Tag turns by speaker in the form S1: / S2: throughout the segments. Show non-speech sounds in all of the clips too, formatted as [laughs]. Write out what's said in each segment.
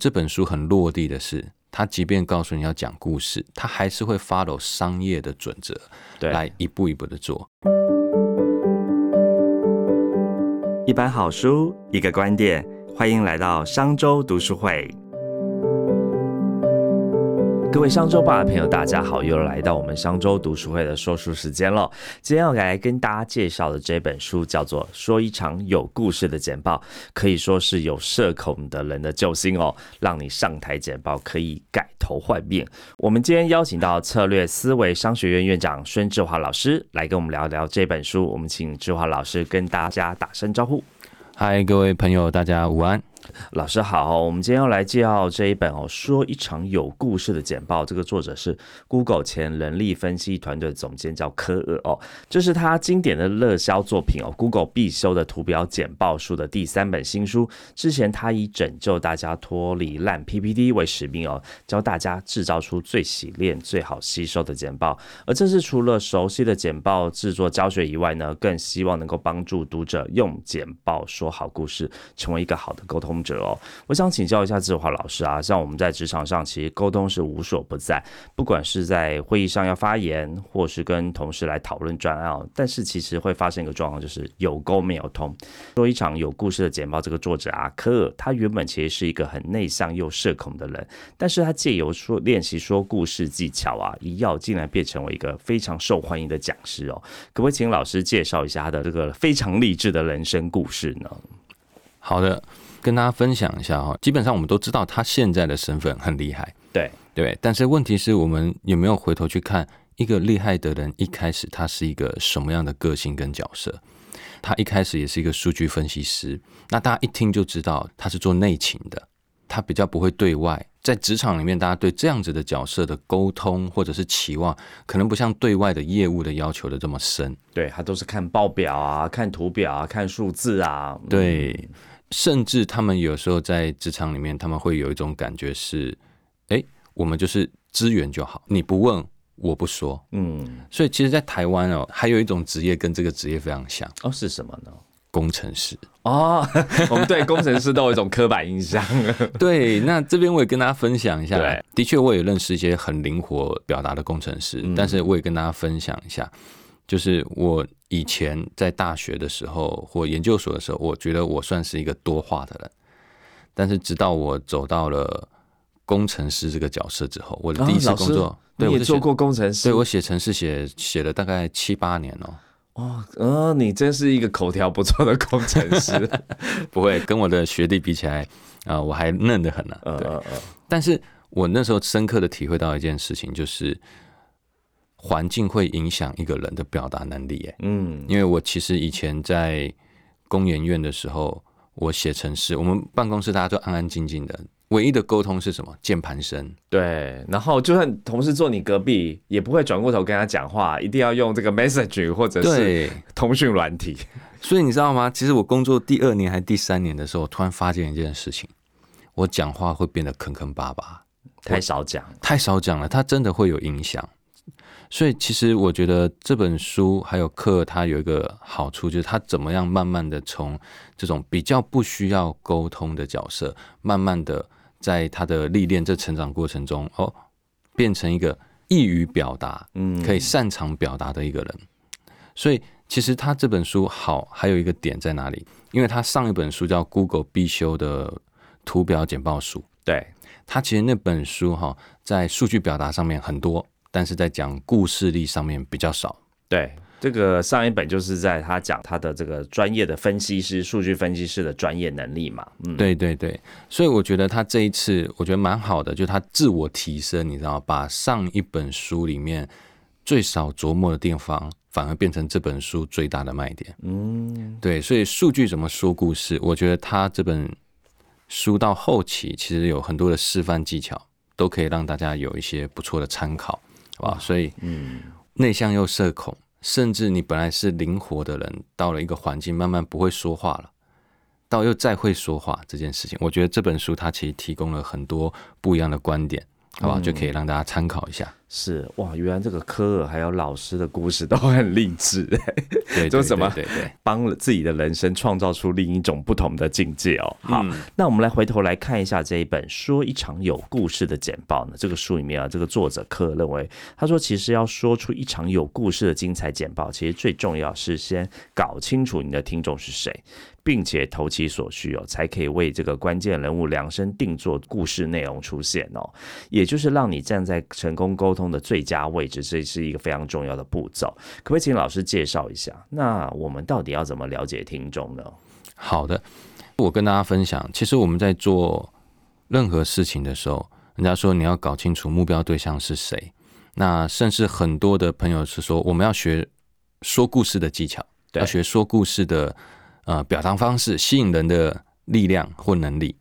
S1: 这本书很落地的是，他即便告诉你要讲故事，他还是会 follow 商业的准则，
S2: 对，
S1: 来一步一步的做。
S2: 一本好书，一个观点，欢迎来到商周读书会。各位商周吧的朋友，大家好，又来到我们商周读书会的说书时间了。今天要来跟大家介绍的这本书叫做《说一场有故事的简报》，可以说是有社恐的人的救星哦，让你上台简报可以改头换面。我们今天邀请到策略思维商学院院长孙志华老师来跟我们聊聊这本书。我们请志华老师跟大家打声招呼。
S1: 嗨，各位朋友，大家午安。
S2: 老师好，我们今天要来介绍这一本哦，说一场有故事的简报。这个作者是 Google 前人力分析团队总监，叫科尔哦。这是他经典的热销作品哦，Google 必修的图表简报书的第三本新书。之前他以拯救大家脱离烂 PPT 为使命哦，教大家制造出最洗练、最好吸收的简报。而这是除了熟悉的简报制作教学以外呢，更希望能够帮助读者用简报说好故事，成为一个好的沟通者哦。我想请教一下志华老师啊，像我们在职场上，其实沟通是无所不在，不管是在会议上要发言，或是跟同事来讨论专案，但是其实会发生一个状况，就是有沟没有通。说一场有故事的简报，这个作者阿，科尔，他原本其实是一个很内向又社恐的人，但是他借由说练习说故事技巧啊，一要竟然变成为一个非常受欢迎的讲师哦。可不可以请老师介绍一下他的这个非常励志的人生故事呢？
S1: 好的。跟大家分享一下哈，基本上我们都知道他现在的身份很厉害，
S2: 对
S1: 对，但是问题是我们有没有回头去看一个厉害的人一开始他是一个什么样的个性跟角色？他一开始也是一个数据分析师，那大家一听就知道他是做内勤的，他比较不会对外，在职场里面大家对这样子的角色的沟通或者是期望，可能不像对外的业务的要求的这么深，
S2: 对他都是看报表啊，看图表啊，看数字啊，
S1: 对。甚至他们有时候在职场里面，他们会有一种感觉是：哎，我们就是资源就好，你不问我不说。嗯，所以其实，在台湾哦，还有一种职业跟这个职业非常像
S2: 哦，是什么呢？
S1: 工程师
S2: 哦，[laughs] 我们对工程师都有一种刻板印象。[laughs]
S1: 对，那这边我也跟大家分享一下，的确我也认识一些很灵活表达的工程师，但是我也跟大家分享一下。就是我以前在大学的时候或研究所的时候，我觉得我算是一个多话的人。但是直到我走到了工程师这个角色之后，我的第一次工作，
S2: 对我做过工程师，
S1: 对我写程式写写了大概七八年哦。
S2: 哦，呃，你真是一个口条不错的工程师。[laughs]
S1: 不会跟我的学弟比起来啊，我还嫩得很呢。对，但是我那时候深刻的体会到一件事情，就是。环境会影响一个人的表达能力，哎，嗯，因为我其实以前在工研院的时候，我写程式，我们办公室大家都安安静静的，唯一的沟通是什么？键盘声。
S2: 对，然后就算同事坐你隔壁，也不会转过头跟他讲话，一定要用这个 message 或者是通讯软体。
S1: 所以你知道吗？其实我工作第二年还是第三年的时候，突然发现一件事情，我讲话会变得坑坑巴巴，
S2: 太少讲，
S1: 太少讲了，它真的会有影响。所以，其实我觉得这本书还有课，它有一个好处，就是它怎么样慢慢的从这种比较不需要沟通的角色，慢慢的在他的历练这成长过程中，哦，变成一个易于表达，嗯，可以擅长表达的一个人。所以，其实他这本书好，还有一个点在哪里？因为他上一本书叫 Google 必修的图表简报书，
S2: 对
S1: 他其实那本书哈，在数据表达上面很多。但是在讲故事力上面比较少。
S2: 对，这个上一本就是在他讲他的这个专业的分析师、数据分析师的专业能力嘛。
S1: 嗯，对对对。所以我觉得他这一次我觉得蛮好的，就他自我提升，你知道，把上一本书里面最少琢磨的地方，反而变成这本书最大的卖点。嗯，对。所以数据怎么说故事？我觉得他这本书到后期其实有很多的示范技巧，都可以让大家有一些不错的参考。哇，所以，嗯，内向又社恐，甚至你本来是灵活的人，到了一个环境，慢慢不会说话了，到又再会说话这件事情，我觉得这本书它其实提供了很多不一样的观点，好不好？就可以让大家参考一下。
S2: 是哇，原来这个科尔还有老师的故事都很励志，
S1: 对，[laughs]
S2: 就什么
S1: 对对，
S2: 帮了自己的人生创造出另一种不同的境界哦。好，那我们来回头来看一下这一本《说一场有故事的简报》呢。这个书里面啊，这个作者科尔认为，他说其实要说出一场有故事的精彩简报，其实最重要是先搞清楚你的听众是谁。并且投其所需哦，才可以为这个关键人物量身定做故事内容出现哦，也就是让你站在成功沟通的最佳位置，这是一个非常重要的步骤。可不可以请老师介绍一下？那我们到底要怎么了解听众呢？
S1: 好的，我跟大家分享，其实我们在做任何事情的时候，人家说你要搞清楚目标对象是谁，那甚至很多的朋友是说，我们要学说故事的技巧，要学说故事的。呃，表达方式吸引人的力量或能力，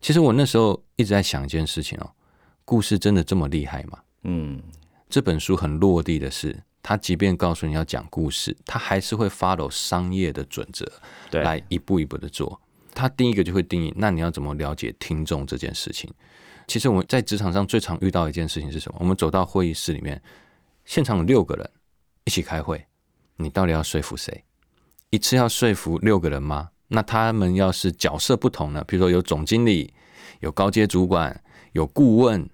S1: 其实我那时候一直在想一件事情哦，故事真的这么厉害吗？嗯，这本书很落地的是，他即便告诉你要讲故事，他还是会 follow 商业的准则，
S2: 对，
S1: 来一步一步的做。他第一个就会定义，那你要怎么了解听众这件事情？其实我们在职场上最常遇到一件事情是什么？我们走到会议室里面，现场有六个人一起开会，你到底要说服谁？一次要说服六个人吗？那他们要是角色不同呢？比如说有总经理、有高阶主管、有顾问、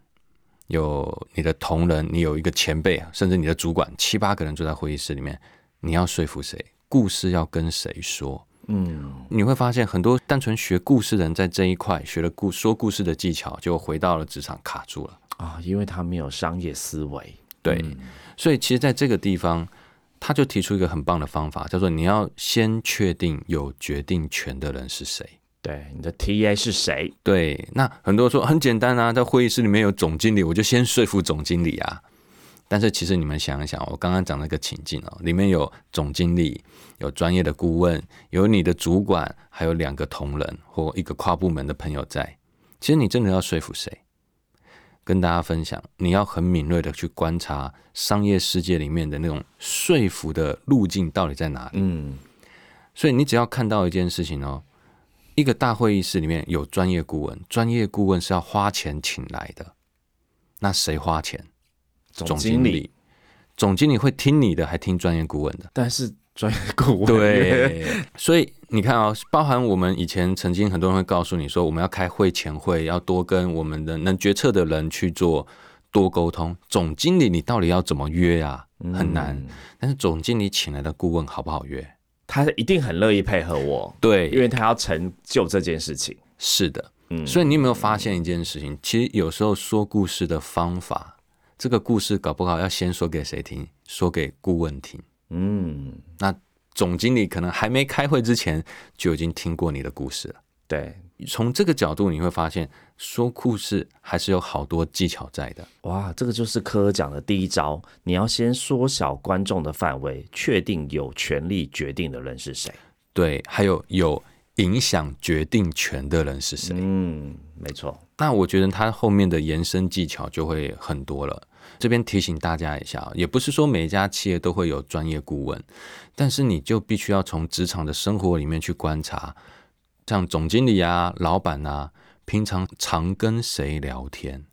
S1: 有你的同仁，你有一个前辈，甚至你的主管，七八个人坐在会议室里面，你要说服谁？故事要跟谁说？嗯，你会发现很多单纯学故事的人在这一块学了故说故事的技巧，就回到了职场卡住了
S2: 啊，因为他没有商业思维。
S1: 对，所以其实在这个地方。他就提出一个很棒的方法，叫做你要先确定有决定权的人是谁。
S2: 对，你的 TA 是谁？
S1: 对，那很多人说很简单啊，在会议室里面有总经理，我就先说服总经理啊。但是其实你们想一想，我刚刚讲那个情境哦，里面有总经理，有专业的顾问，有你的主管，还有两个同仁或一个跨部门的朋友在。其实你真的要说服谁？跟大家分享，你要很敏锐的去观察商业世界里面的那种说服的路径到底在哪里。嗯，所以你只要看到一件事情哦，一个大会议室里面有专业顾问，专业顾问是要花钱请来的，那谁花钱？
S2: 总经理，
S1: 总经理会听你的，还听专业顾问的？
S2: 但是。专业顾问
S1: 对，所以你看啊，包含我们以前曾经很多人会告诉你说，我们要开会前会，要多跟我们的能决策的人去做多沟通。总经理，你到底要怎么约啊？很难。但是总经理请来的顾问好不好约？
S2: 他一定很乐意配合我。
S1: 对，
S2: 因为他要成就这件事情。
S1: 是的，嗯。所以你有没有发现一件事情？其实有时候说故事的方法，这个故事搞不好要先说给谁听？说给顾问听。嗯，那总经理可能还没开会之前就已经听过你的故事了。
S2: 对，
S1: 从这个角度你会发现，说故事还是有好多技巧在的。
S2: 哇，这个就是科讲的第一招，你要先缩小观众的范围，确定有权利决定的人是谁。
S1: 对，还有有影响决定权的人是谁。
S2: 嗯，没错。
S1: 那我觉得他后面的延伸技巧就会很多了。这边提醒大家一下，也不是说每一家企业都会有专业顾问，但是你就必须要从职场的生活里面去观察，像总经理啊、老板啊，平常常跟谁聊天，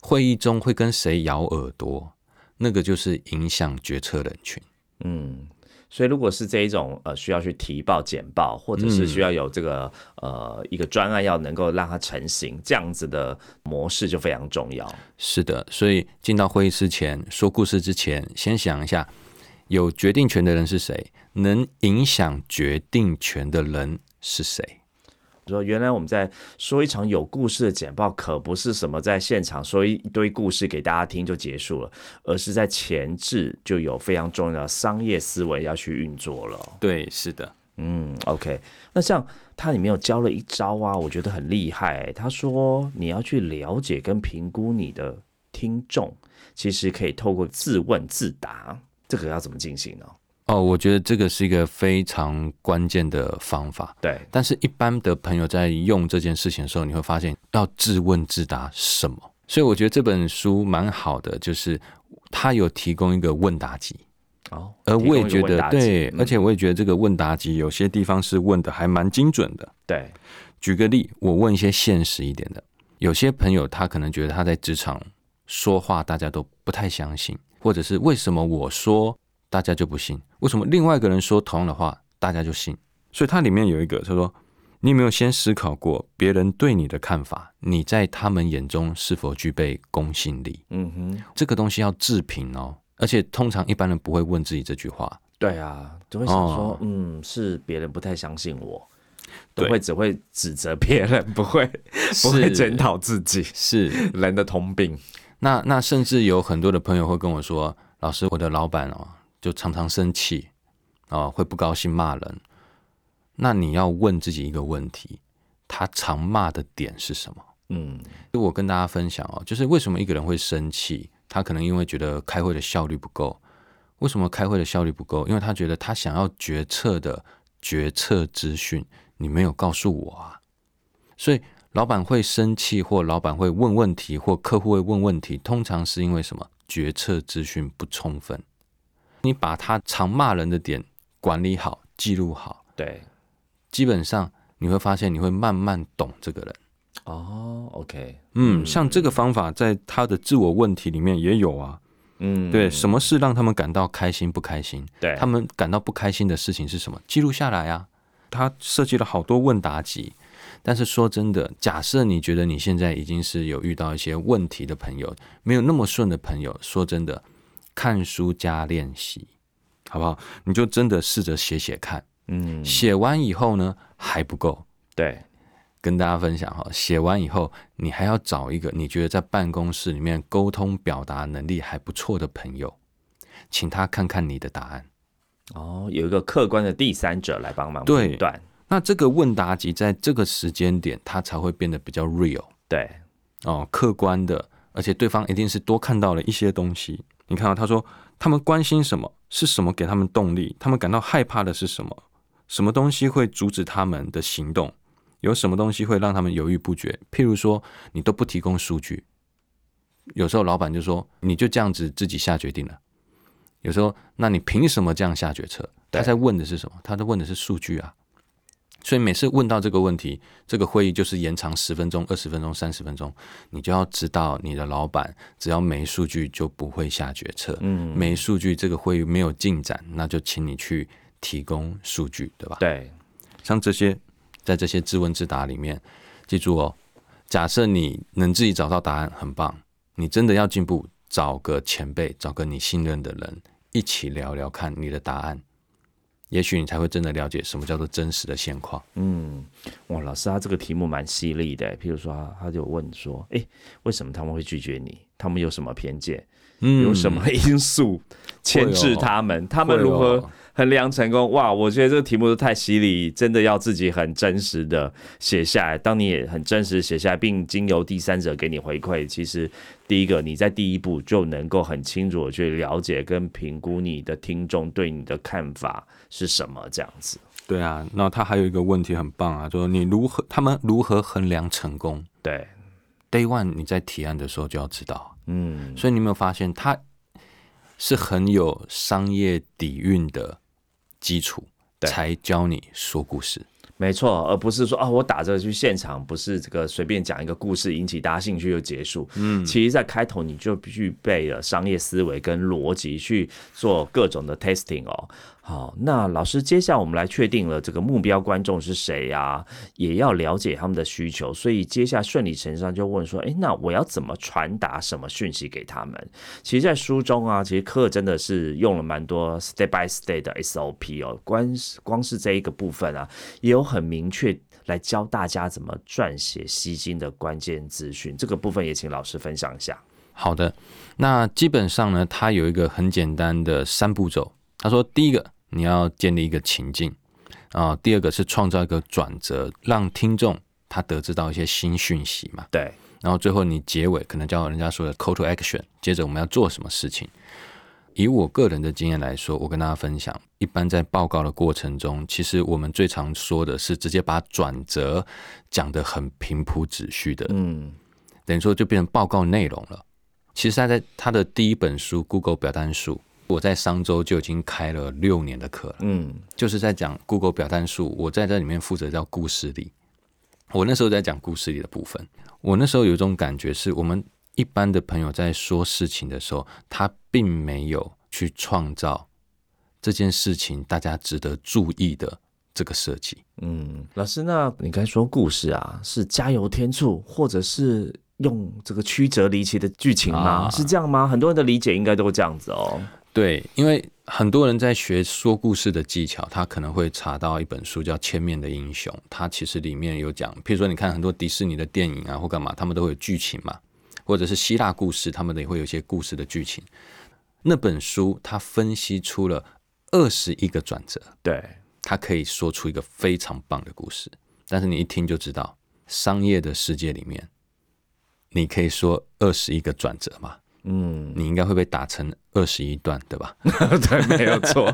S1: 会议中会跟谁咬耳朵，那个就是影响决策人群。嗯。
S2: 所以，如果是这一种呃需要去提报简报，或者是需要有这个呃一个专案要能够让它成型，这样子的模式就非常重要。
S1: 是的，所以进到会议室前说故事之前，先想一下有决定权的人是谁，能影响决定权的人是谁。
S2: 说原来我们在说一场有故事的简报，可不是什么在现场说一堆故事给大家听就结束了，而是在前置就有非常重要的商业思维要去运作了。
S1: 对，是的，
S2: 嗯，OK。那像他里面有教了一招啊，我觉得很厉害。他说你要去了解跟评估你的听众，其实可以透过自问自答，这个要怎么进行呢？
S1: 哦，我觉得这个是一个非常关键的方法。
S2: 对，
S1: 但是一般的朋友在用这件事情的时候，你会发现要自问自答什么。所以我觉得这本书蛮好的，就是它有提供一个问答集。
S2: 哦，
S1: 而我也觉得对，而且我也觉得这个问答集有些地方是问的还蛮精准的。
S2: 对，
S1: 举个例，我问一些现实一点的，有些朋友他可能觉得他在职场说话大家都不太相信，或者是为什么我说大家就不信？为什么另外一个人说同样的话大家就信？所以它里面有一个他说。你有没有先思考过别人对你的看法？你在他们眼中是否具备公信力？嗯哼，这个东西要自评哦。而且通常一般人不会问自己这句话。
S2: 对啊，就会想说，嗯，是别人不太相信我，都会只会指责别人，[laughs] 不会不会检讨自己，
S1: 是
S2: 人的通病。
S1: 那那甚至有很多的朋友会跟我说：“老师，我的老板哦，就常常生气啊，会不高兴骂人。”那你要问自己一个问题：他常骂的点是什么？嗯，我跟大家分享哦，就是为什么一个人会生气？他可能因为觉得开会的效率不够。为什么开会的效率不够？因为他觉得他想要决策的决策资讯你没有告诉我啊。所以老板会生气，或老板会问问题，或客户会问问题，通常是因为什么？决策资讯不充分。你把他常骂人的点管理好，记录好，
S2: 对。
S1: 基本上你会发现，你会慢慢懂这个人。
S2: 哦，OK，
S1: 嗯，像这个方法在他的自我问题里面也有啊。嗯，对，什么事让他们感到开心不开心？
S2: 对，
S1: 他们感到不开心的事情是什么？记录下来啊。他设计了好多问答集，但是说真的，假设你觉得你现在已经是有遇到一些问题的朋友，没有那么顺的朋友，说真的，看书加练习，好不好？你就真的试着写写看。嗯，写完以后呢还不够，
S2: 对，
S1: 跟大家分享哈，写完以后你还要找一个你觉得在办公室里面沟通表达能力还不错的朋友，请他看看你的答案。
S2: 哦，有一个客观的第三者来帮忙
S1: 对
S2: 断。
S1: 那这个问答集在这个时间点，它才会变得比较 real。
S2: 对，
S1: 哦，客观的，而且对方一定是多看到了一些东西。你看到他说他们关心什么？是什么给他们动力？他们感到害怕的是什么？什么东西会阻止他们的行动？有什么东西会让他们犹豫不决？譬如说，你都不提供数据，有时候老板就说你就这样子自己下决定了。有时候，那你凭什么这样下决策？他在问的是什么？他在问的是数据啊。所以每次问到这个问题，这个会议就是延长十分钟、二十分钟、三十分钟，你就要知道你的老板只要没数据就不会下决策。嗯，没数据，这个会议没有进展，那就请你去。提供数据，对吧？
S2: 对，
S1: 像这些，在这些自问自答里面，记住哦，假设你能自己找到答案，很棒。你真的要进步，找个前辈，找个你信任的人，一起聊聊看你的答案，也许你才会真的了解什么叫做真实的现况。
S2: 嗯，哇，老师，他这个题目蛮犀利的。譬如说，他就问说：“哎，为什么他们会拒绝你？他们有什么偏见？嗯有什么因素牵制他们？他们如何？”衡量成功哇！我觉得这个题目都太犀利，真的要自己很真实的写下来。当你也很真实写下来，并经由第三者给你回馈，其实第一个你在第一步就能够很清楚的去了解跟评估你的听众对你的看法是什么这样子。
S1: 对啊，那他还有一个问题很棒啊，就是你如何他们如何衡量成功？
S2: 对
S1: ，Day One 你在提案的时候就要知道，嗯，所以你有没有发现他是很有商业底蕴的？基础才教你说故事，
S2: 没错，而不是说啊，我打着去现场，不是这个随便讲一个故事引起大家兴趣就结束。嗯，其实，在开头你就具备了商业思维跟逻辑去做各种的 testing 哦。好，那老师，接下来我们来确定了这个目标观众是谁呀？也要了解他们的需求，所以接下来顺理成章就问说：，哎，那我要怎么传达什么讯息给他们？其实，在书中啊，其实课真的是用了蛮多 step by step 的 SOP 哦，光光是这一个部分啊，也有很明确来教大家怎么撰写吸睛的关键资讯。这个部分也请老师分享一下。
S1: 好的，那基本上呢，它有一个很简单的三步骤。他说，第一个。你要建立一个情境啊，第二个是创造一个转折，让听众他得知到一些新讯息嘛。
S2: 对，
S1: 然后最后你结尾可能叫人家说的 call to action，接着我们要做什么事情？以我个人的经验来说，我跟大家分享，一般在报告的过程中，其实我们最常说的是直接把转折讲得很平铺直叙的，嗯，等于说就变成报告内容了。其实他在他的第一本书《Google 表单术》。我在商周就已经开了六年的课了，嗯，就是在讲 Google 表单术，我在这里面负责叫故事里。我那时候在讲故事里的部分，我那时候有一种感觉是，我们一般的朋友在说事情的时候，他并没有去创造这件事情大家值得注意的这个设计。
S2: 嗯，老师，那你刚才说故事啊，是加油添醋，或者是用这个曲折离奇的剧情吗？
S1: 啊
S2: 是这样吗？很多人的理解应该都这样子哦。
S1: 对，因为很多人在学说故事的技巧，他可能会查到一本书叫《千面的英雄》，它其实里面有讲，譬如说你看很多迪士尼的电影啊或干嘛，他们都会有剧情嘛，或者是希腊故事，他们也会有一些故事的剧情。那本书它分析出了二十一个转折，
S2: 对，
S1: 它可以说出一个非常棒的故事。但是你一听就知道，商业的世界里面，你可以说二十一个转折嘛？
S2: 嗯，
S1: 你应该会被打成二十一段，对吧？[laughs]
S2: 对，没有错。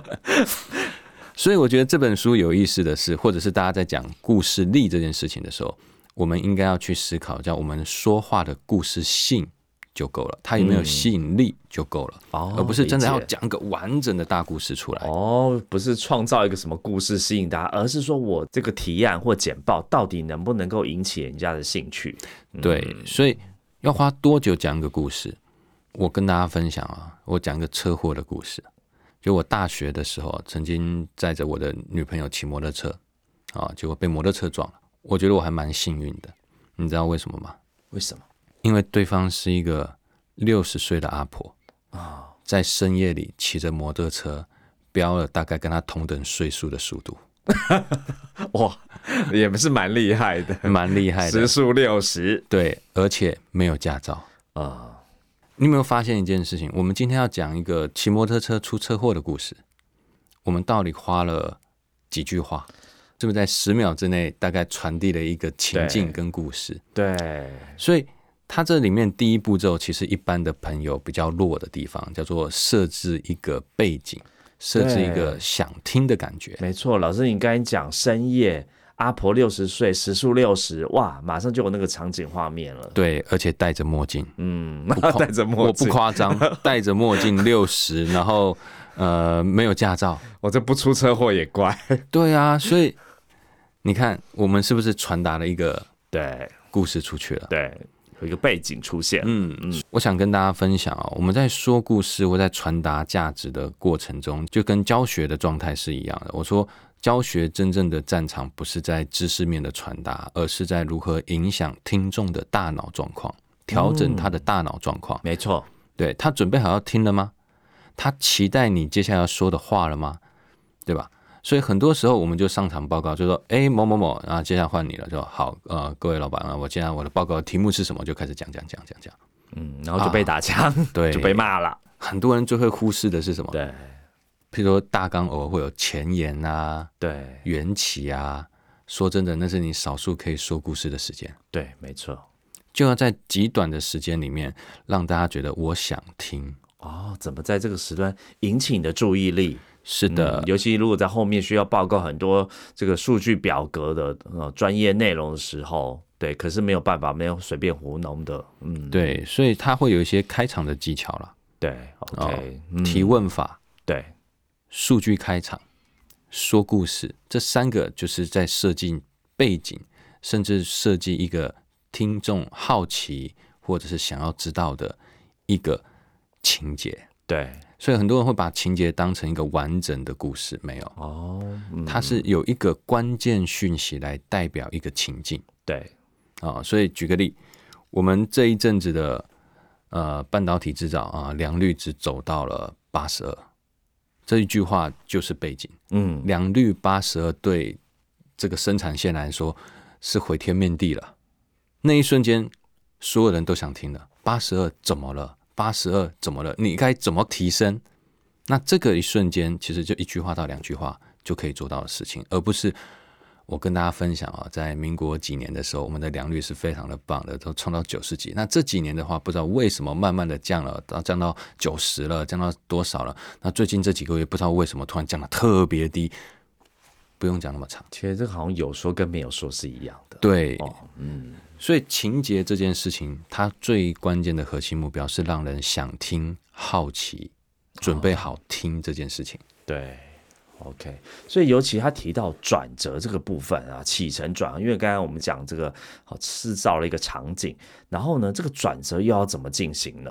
S2: [laughs]
S1: 所以我觉得这本书有意思的是，或者是大家在讲故事力这件事情的时候，我们应该要去思考，叫我们说话的故事性就够了，它有没有吸引力就够了，
S2: 哦
S1: 而不是真的要讲个完整的大故事出来。
S2: 哦，不是创造一个什么故事吸引大家，而是说我这个提案或简报到底能不能够引起人家的兴趣？
S1: 对，所以要花多久讲一个故事？我跟大家分享啊，我讲一个车祸的故事。就我大学的时候，曾经载着我的女朋友骑摩托车，啊，结果被摩托车撞了。我觉得我还蛮幸运的，你知道为什么吗？
S2: 为什么？
S1: 因为对方是一个六十岁的阿婆啊，在深夜里骑着摩托车，飙了大概跟她同等岁数的速度，[laughs]
S2: 哇，也不是蛮厉害的，
S1: 蛮厉害的
S2: 时。速六十
S1: 对，而且没有驾照。
S2: 啊，
S1: 你有没有发现一件事情？我们今天要讲一个骑摩托车出车祸的故事，我们到底花了几句话？是不是在十秒之内大概传递了一个情境跟故事？
S2: 对，
S1: 所以它这里面第一步骤，其实一般的朋友比较弱的地方，叫做设置一个背景，设置一个想听的感觉。
S2: 没错。老师，你刚才讲深夜，阿婆六十岁，时速六十，哇，马上就有那个场景画面了。
S1: 对，而且戴着墨镜，
S2: 嗯，
S1: 夸 [laughs]
S2: 戴着墨镜
S1: 我不
S2: 镜，
S1: 夸张，[laughs] 戴着墨镜六十，然后呃没有驾照。
S2: 我这不出车祸也怪。[laughs]
S1: 对啊，所以你看，我们是不是传达了一个
S2: 对
S1: 故事出去了？
S2: 对，有一个背景出现。
S1: 嗯嗯，我想跟大家分享啊、我们在说故事或在传达价值的过程中，就跟教学的状态是一样的。我说，教学真正的战场不是在知识面的传达，而是在如何影响听众的大脑状况，调整他的大脑状况。
S2: 没错，
S1: 对他准备好要听了吗？他期待你接下来要说的话了吗？对吧？所以很多时候我们就上场报告，就说：“哎，某某某，然后接下来换你了。”就好，呃，各位老板啊，我接下来我的报告题目是什么？就开始讲讲讲讲讲。
S2: 嗯，然后就被打枪，
S1: 对 [laughs]
S2: 就被骂了。
S1: 很多人最会忽视的是什么？
S2: 对
S1: 譬如说大纲偶尔会有前言啊、
S2: 对
S1: 缘起啊。说真的，那是你少数可以说故事的时间，
S2: 对，没错。
S1: 就要在极短的时间里面让大家觉得我想听。
S2: 哦，怎么在这个时段引起你的注意力？
S1: 是的，
S2: 嗯尤其如果在后面需要报告很多这个数据表格的呃专业内容的时候，对，可是没有办法，没有随便糊弄的，嗯，
S1: 对，所以他会有一些开场的技巧了。
S2: 对，OK，、嗯
S1: 提问法、
S2: 对
S1: 数据开场、说故事，这三个就是在设计背景，甚至设计一个听众好奇或者是想要知道的一个情节。
S2: 对，
S1: 所以很多人会把情节当成一个完整的故事，没有，
S2: 哦，嗯。
S1: 它是有一个关键讯息来代表一个情境。
S2: 对。
S1: 啊。所以举个例，我们这一阵子的呃半导体制造啊，良率只走到了八十二，这一句话就是背景。
S2: 嗯，
S1: 两率八十二对这个生产线来说是毁天灭地了。那一瞬间，所有人都想听了。八十二怎么了？八十二怎么了？你该怎么提升？那这个一瞬间，其实就一句话到两句话就可以做到的事情，而不是我跟大家分享啊，在民国几年的时候，我们的良率是非常的棒的，都冲到九十几。那这几年的话，不知道为什么慢慢的降了，到降到九十了，降到多少了？那最近这几个月不知道为什么突然降的特别低，不用讲那么长。
S2: 其实这个好像有说跟没有说是一样的，
S1: 对，
S2: 哦，嗯，
S1: 所以情节这件事情，它最关键的核心目标是让人想听、好奇、准备好听这件事情。
S2: 对 OK，所以尤其他提到转折这个部分啊，起承转，因为刚才我们讲这个好制造了一个场景，然后呢，这个转折又要怎么进行呢？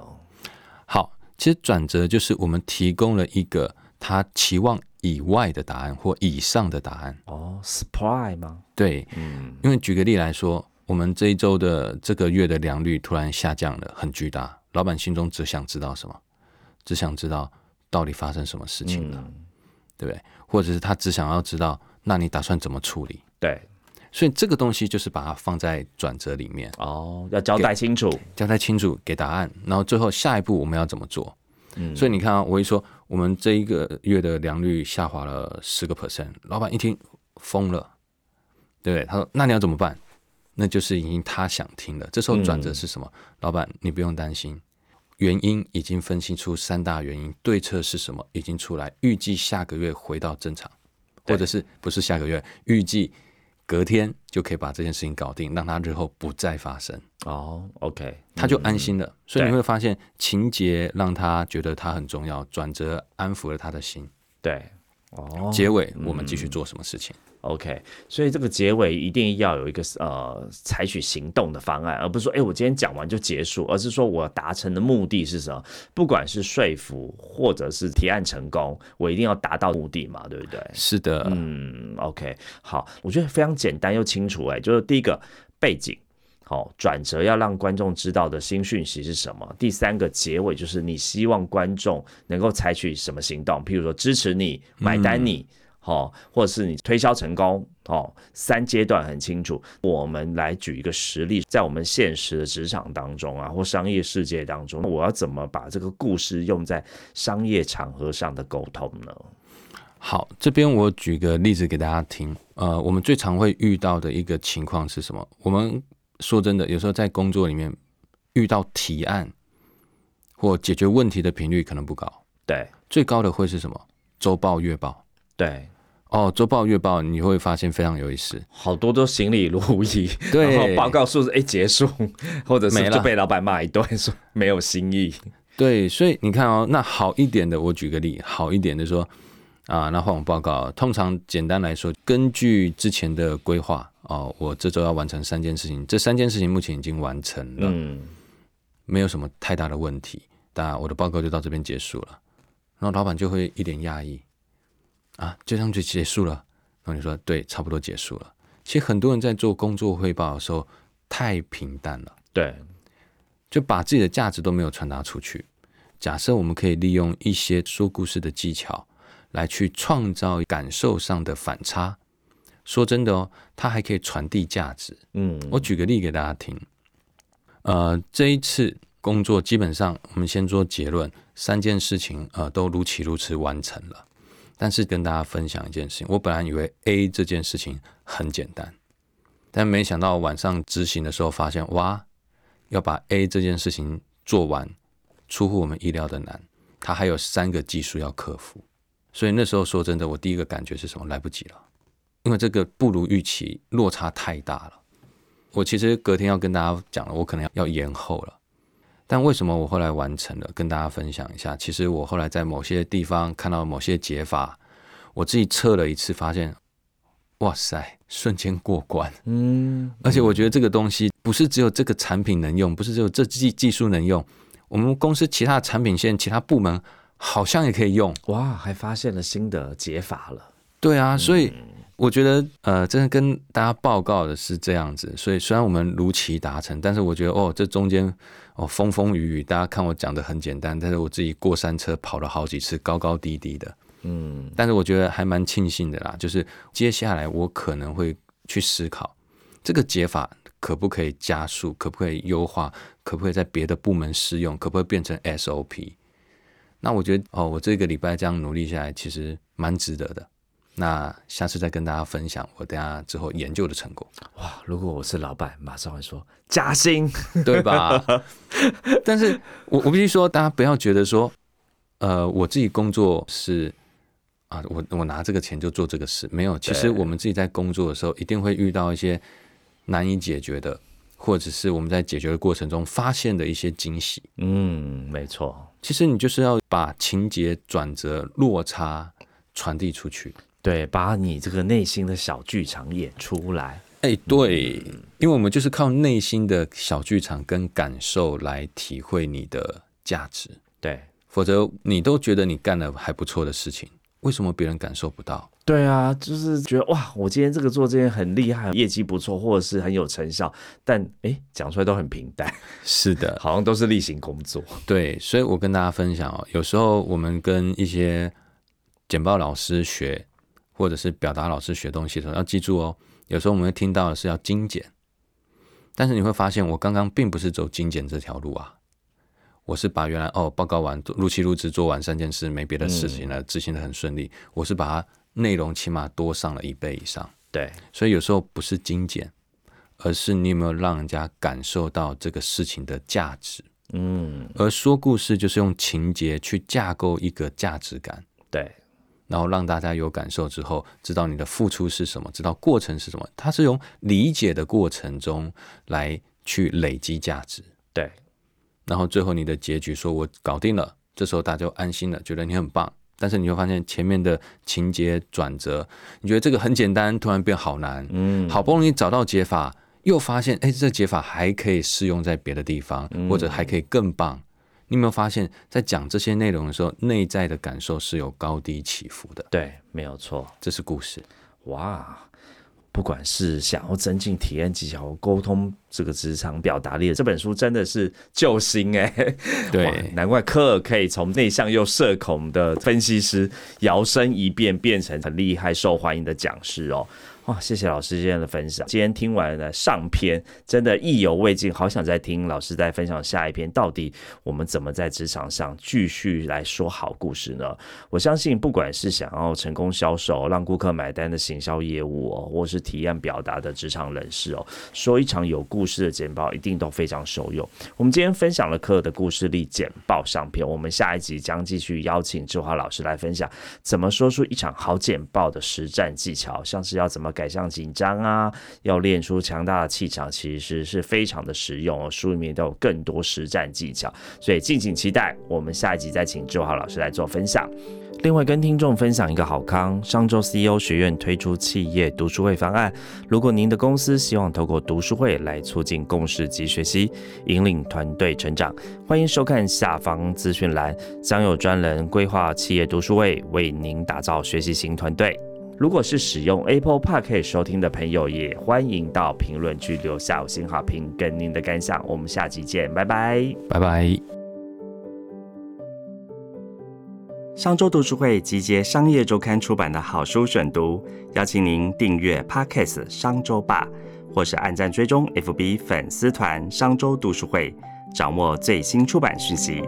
S1: 好，其实转折就是我们提供了一个他期望以外的答案或以上的答案。
S2: 哦，surprise 吗？
S1: 对，嗯，因为举个例来说，我们这一周的这个月的良率突然下降了，很巨大，老板心中只想知道什么？只想知道到底发生什么事情了，对不对？或者是他只想要知道，那你打算怎么处理？
S2: 对，
S1: 所以这个东西就是把它放在转折里面
S2: 哦，要交代清楚，
S1: 交代清楚，给答案，然后最后下一步我们要怎么做？嗯，所以你看啊，我一说我们这一个月的良率下滑了十个 percent，老板一听疯了，对不对？他说：“那你要怎么办？”那就是已经他想听了。这时候转折是什么？老板，你不用担心。原因已经分析出三大原因，对策是什么已经出来，预计下个月回到正常，或者是不是下个月，预计隔天就可以把这件事情搞定，让他日后不再发生。
S2: 哦，OK，
S1: 他就安心了。所以你会发现情节让他觉得他很重要，转折安抚了他的心。
S2: 对，哦，
S1: 结尾我们继续做什么事情
S2: ？OK，所以这个结尾一定要有一个呃采取行动的方案，而不是说哎我今天讲完就结束，而是说我达成的目的是什么？不管是说服或者是提案成功，我一定要达到目的嘛，对不对？
S1: 是的，
S2: 嗯，OK，好，我觉得非常简单又清楚，哎，就是第一个背景，好转折要让观众知道的新讯息是什么？第三个结尾就是你希望观众能够采取什么行动？譬如说支持你、买单你。好，或者是你推销成功，哦，三阶段很清楚。我们来举一个实例，在我们现实的职场当中啊，或商业世界当中，我要怎么把这个故事用在商业场合上的沟通呢？
S1: 好，这边我举个例子给大家听。呃，我们最常会遇到的一个情况是什么？我们说真的，有时候在工作里面遇到提案或解决问题的频率可能不高。
S2: 对，
S1: 最高的会是什么？周报、月报。
S2: 对。
S1: 哦，周报、月报你会发现非常有意思，
S2: 好多都行礼如仪，
S1: 然
S2: 后报告数字哎结束，或者是就被老板骂一顿，说没有新意。
S1: 对，所以你看哦，那好一点的，我举个例，好一点的说啊，那换我报告，通常简单来说，根据之前的规划哦，我这周要完成三件事情，这三件事情目前已经完成了，嗯，没有什么太大的问题，那我的报告就到这边结束了，然后老板就会一脸讶异。啊，就这样就结束了。然后你说对，差不多结束了。其实很多人在做工作汇报的时候太平淡了，
S2: 对，
S1: 就把自己的价值都没有传达出去。假设我们可以利用一些说故事的技巧来去创造感受上的反差。说真的哦，它还可以传递价值。嗯，我举个例给大家听。呃，这一次工作基本上，我们先做结论，三件事情呃都如期如此完成了。但是跟大家分享一件事情，我本来以为 A 这件事情很简单，但没想到晚上执行的时候发现，哇，要把 A 这件事情做完，出乎我们意料的难，它还有三个技术要克服。所以那时候说真的，我第一个感觉是什么？来不及了，因为这个不如预期，落差太大了。我其实隔天要跟大家讲了，我可能要要延后了。但为什么我后来完成了？跟大家分享一下。其实我后来在某些地方看到某些解法，我自己测了一次，发现，哇塞，瞬间过关。嗯，而且我觉得这个东西不是只有这个产品能用，不是只有这技技术能用，我们公司其他产品线、其他部门好像也可以用。
S2: 哇，还发现了新的解法了。
S1: 对啊，所以。我觉得，呃，真的跟大家报告的是这样子，所以虽然我们如期达成，但是我觉得，哦，这中间哦风风雨雨，大家看我讲的很简单，但是我自己过山车跑了好几次，高高低低的，嗯，但是我觉得还蛮庆幸的啦，就是接下来我可能会去思考这个解法可不可以加速，可不可以优化，可不可以在别的部门试用，可不可以变成 SOP？那我觉得，哦，我这个礼拜这样努力下来，其实蛮值得的。那下次再跟大家分享我等下之后研究的成果。
S2: 哇，如果我是老板，马上会说加薪，
S1: 对吧？[laughs] 但是我我必须说，大家不要觉得说，呃，我自己工作是啊，我我拿这个钱就做这个事，没有。其实我们自己在工作的时候，一定会遇到一些难以解决的，或者是我们在解决的过程中发现的一些惊喜。
S2: 嗯，没错。
S1: 其实你就是要把情节转折落差。传递出去。
S2: 对，把你这个内心的小剧场演出来。
S1: 哎，对，因为我们就是靠内心的小剧场跟感受来体会你的价值，
S2: 对，
S1: 否则你都觉得你干了还不错的事情，为什么别人感受不到？
S2: 对啊，就是觉得哇，我今天这个做这件很厉害，业绩不错，或者是很有成效，但哎，讲出来都很平淡，
S1: 是的，[laughs]
S2: 好像都是例行工作。
S1: 对，所以我跟大家分享哦，有时候我们跟一些简报老师学。或者是表达老师学东西的时候，要记住哦。有时候我们会听到的是要精简，但是你会发现，我刚刚并不是走精简这条路啊。我是把原来哦报告完，入期入职做完三件事，没别的事情了，执行的很顺利。我是把它内容起码多上了一倍以上。
S2: 对，
S1: 所以有时候不是精简，而是你有没有让人家感受到这个事情的价值。嗯，而说故事就是用情节去架构一个价值感。
S2: 对。
S1: 然后让大家有感受之后，知道你的付出是什么，知道过程是什么。它是用理解的过程中来去累积价值，
S2: 对。
S1: 然后最后你的结局说我搞定了，这时候大家就安心了，觉得你很棒。但是你会发现前面的情节转折，你觉得这个很简单，突然变好难。嗯，好不容易找到解法，又发现哎，这解法还可以适用在别的地方，或者还可以更棒。你有没有发现，在讲这些内容的时候，内在的感受是有高低起伏的？
S2: 对，没有错，
S1: 这是故事。
S2: 哇，不管是想要增进体验技巧、沟通这个职场表达力，这本书真的是救星哎！
S1: 对，
S2: 难怪科尔可以从内向又社恐的分析师摇身一变，变成很厉害、受欢迎的讲师哦。哇，谢谢老师今天的分享。今天听完了上篇，真的意犹未尽，好想再听老师再分享下一篇。到底我们怎么在职场上继续来说好故事呢？我相信，不管是想要成功销售、让顾客买单的行销业务哦，或是体验表达的职场人士哦，说一场有故事的简报，一定都非常受用。我们今天分享了科的故事力简报上篇，我们下一集将继续邀请志华老师来分享怎么说出一场好简报的实战技巧，像是要怎么。改善紧张啊，要练出强大的气场，其实是非常的实用哦。书里面都有更多实战技巧，所以敬请期待。我们下一集再请志华老师来做分享。另外，跟听众分享一个好康：上周 CEO 学院推出企业读书会方案。如果您的公司希望透过读书会来促进共识及学习，引领团队成长，欢迎收看下方资讯栏，将有专人规划企业读书会，为您打造学习型团队。如果是使用 Apple Park 收听的朋友，也欢迎到评论区留下五星好评跟您的感想。我们下期见，拜拜，
S1: 拜拜。
S2: 商周读书会集结商业周刊出版的好书选读，邀请您订阅 Podcast 商周吧，或是按赞追踪 FB 粉丝团商周读书会，掌握最新出版讯息。